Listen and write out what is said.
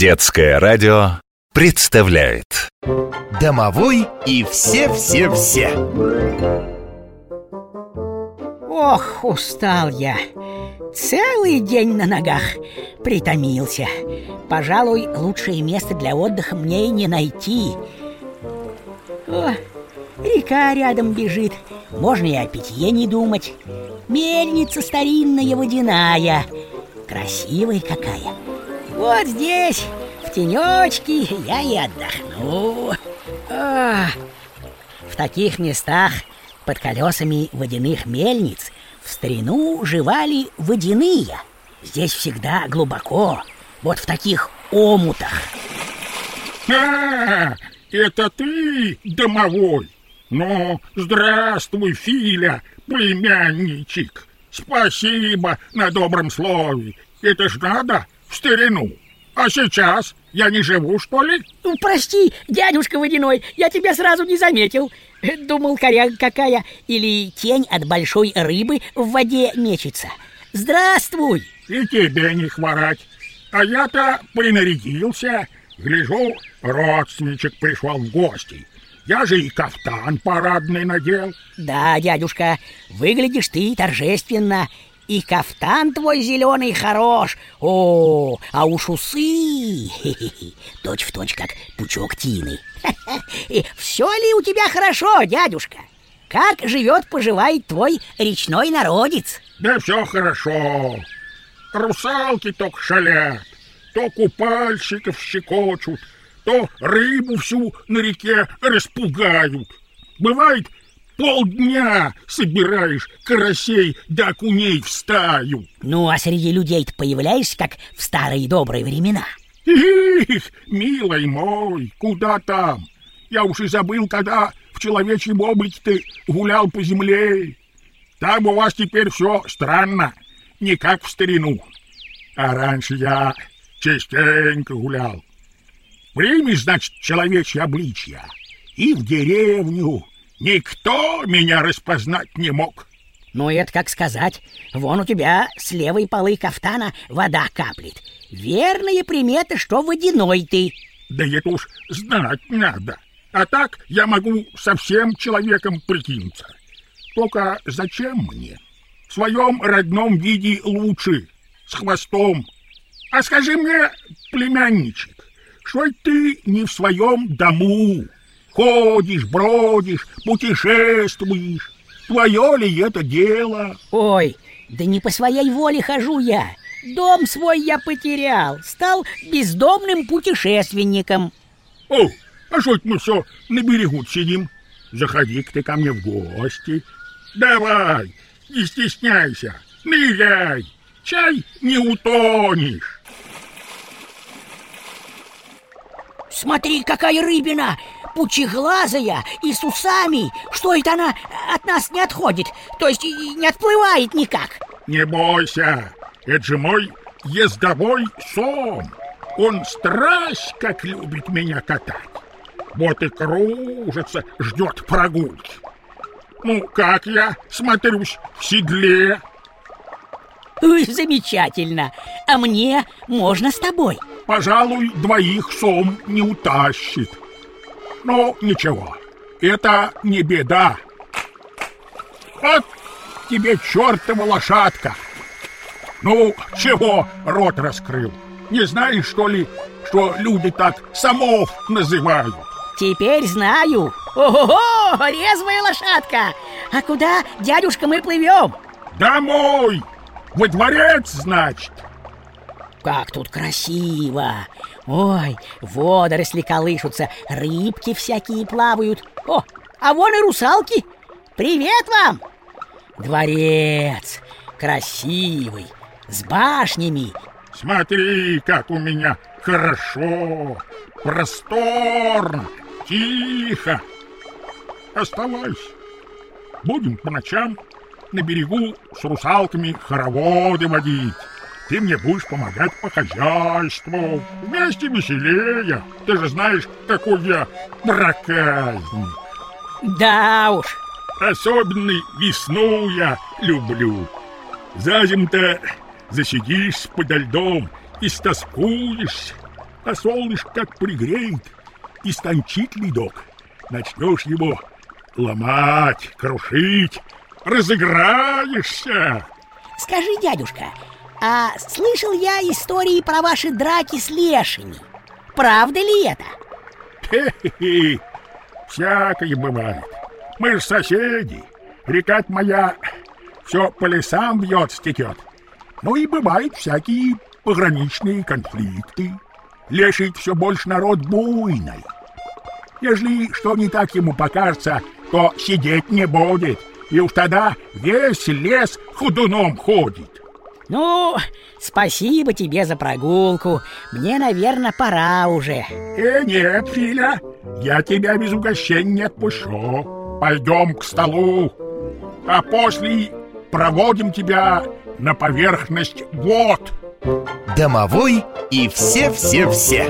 Детское радио представляет. Домовой и все-все-все. Ох, устал я. Целый день на ногах Притомился. Пожалуй, лучшее место для отдыха мне и не найти. О, река рядом бежит Можно и о питье не думать. Мельница старинная водяная. Красивая какая Вот здесь, в тенечке, я и отдохну Ах, В таких местах под колесами водяных мельниц в старину жевали водяные. Здесь всегда глубоко, вот в таких омутах. А, это ты, домовой? Ну, здравствуй, Филя, племянничек. Спасибо на добром слове. Это ж надо в старину. А сейчас я не живу, что ли? Ну, прости, дядюшка Водяной, я тебя сразу не заметил. Думал, коряга какая или тень от большой рыбы в воде мечется. Здравствуй! И тебе не хворать. А я-то принарядился. Гляжу, родственничек пришел в гости. Я же и кафтан парадный надел. Да, дядюшка, выглядишь ты торжественно. И кафтан твой зеленый хорош. О, а уж усы. Точь в точь, как пучок тины. Все ли у тебя хорошо, дядюшка? Как живет, поживает твой речной народец? Да все хорошо. Русалки только шалят, то купальщиков щекочут, то рыбу всю на реке распугают. Бывает, полдня собираешь карасей да окуней в стаю. Ну, а среди людей ты появляешься, как в старые добрые времена. Их, милый мой, куда там? Я уж и забыл, когда в человечьем облике ты гулял по земле. Там у вас теперь все странно, не как в старину. А раньше я частенько гулял. Примешь, значит, человечье обличье, и в деревню, Никто меня распознать не мог. Ну, это как сказать. Вон у тебя с левой полы кафтана вода каплет. Верные приметы, что водяной ты. Да это уж знать надо. А так я могу совсем человеком прикинуться. Только зачем мне? В своем родном виде лучше, с хвостом. А скажи мне, племянничек, что ты не в своем дому? Ходишь, бродишь, путешествуешь. Твое ли это дело? Ой, да не по своей воле хожу я. Дом свой я потерял, стал бездомным путешественником. О, а что мы все на берегу сидим? Заходи-ка ты ко мне в гости. Давай, не стесняйся, ныряй, чай не утонешь. Смотри, какая рыбина! Пучеглазая и с усами! Что это она от нас не отходит? То есть не отплывает никак? Не бойся, это же мой ездовой сом. Он страсть как любит меня катать. Вот и кружится, ждет прогулки. Ну, как я смотрюсь в седле? Ой, замечательно. А мне можно с тобой? Пожалуй, двоих сом не утащит. Но ничего, это не беда. Вот тебе чертова лошадка. Ну, чего рот раскрыл? Не знаешь, что ли, что люди так самов называют? Теперь знаю. Ого, резвая лошадка. А куда, дядюшка, мы плывем? Домой. Во дворец, значит. Как тут красиво! Ой, водоросли колышутся, рыбки всякие плавают. О, а вон и русалки! Привет вам! Дворец красивый, с башнями. Смотри, как у меня хорошо, просторно, тихо. Оставайся. Будем по ночам на берегу с русалками хороводы водить. Ты мне будешь помогать по хозяйству. Вместе веселее. Ты же знаешь, какой я проказник. Да уж. Особенно весну я люблю. За зим-то засидишься подо льдом и стоскуешься. А солнышко как пригреет, истончит ледок. Начнешь его ломать, крушить, разыграешься. Скажи, дядюшка, а слышал я истории про ваши драки с лешими. Правда ли это? Хе-хе-хе, всякое бывает. Мы же соседи. Река моя все по лесам бьет, стекет. Ну и бывают всякие пограничные конфликты. Леший все больше народ буйный. Ежели что не так ему покажется, то сидеть не будет, и уж тогда весь лес худуном ходит. Ну, спасибо тебе за прогулку. Мне, наверное, пора уже. Э, нет, Филя, я тебя без угощения не отпущу. Пойдем к столу, а после проводим тебя на поверхность вод. Домовой и все-все-все.